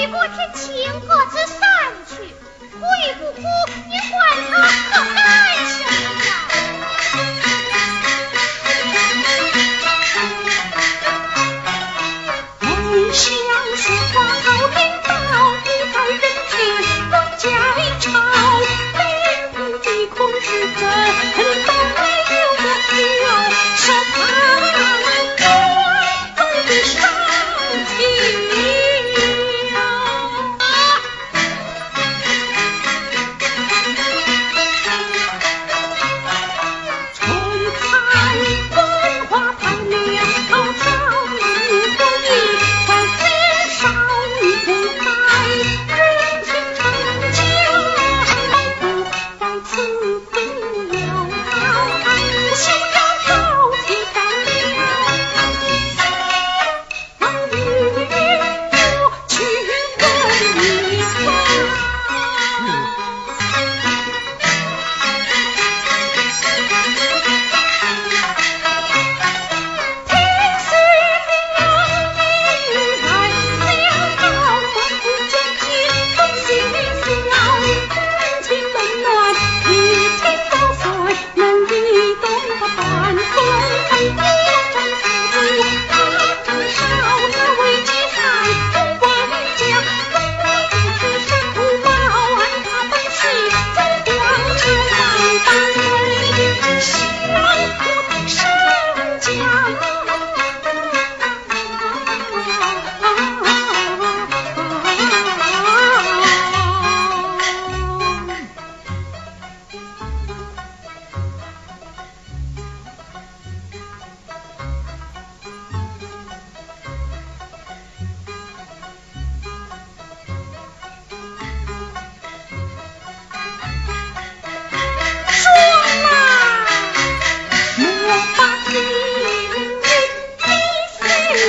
雨过天晴，各自散去。哭与不哭，你管他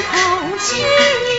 空气。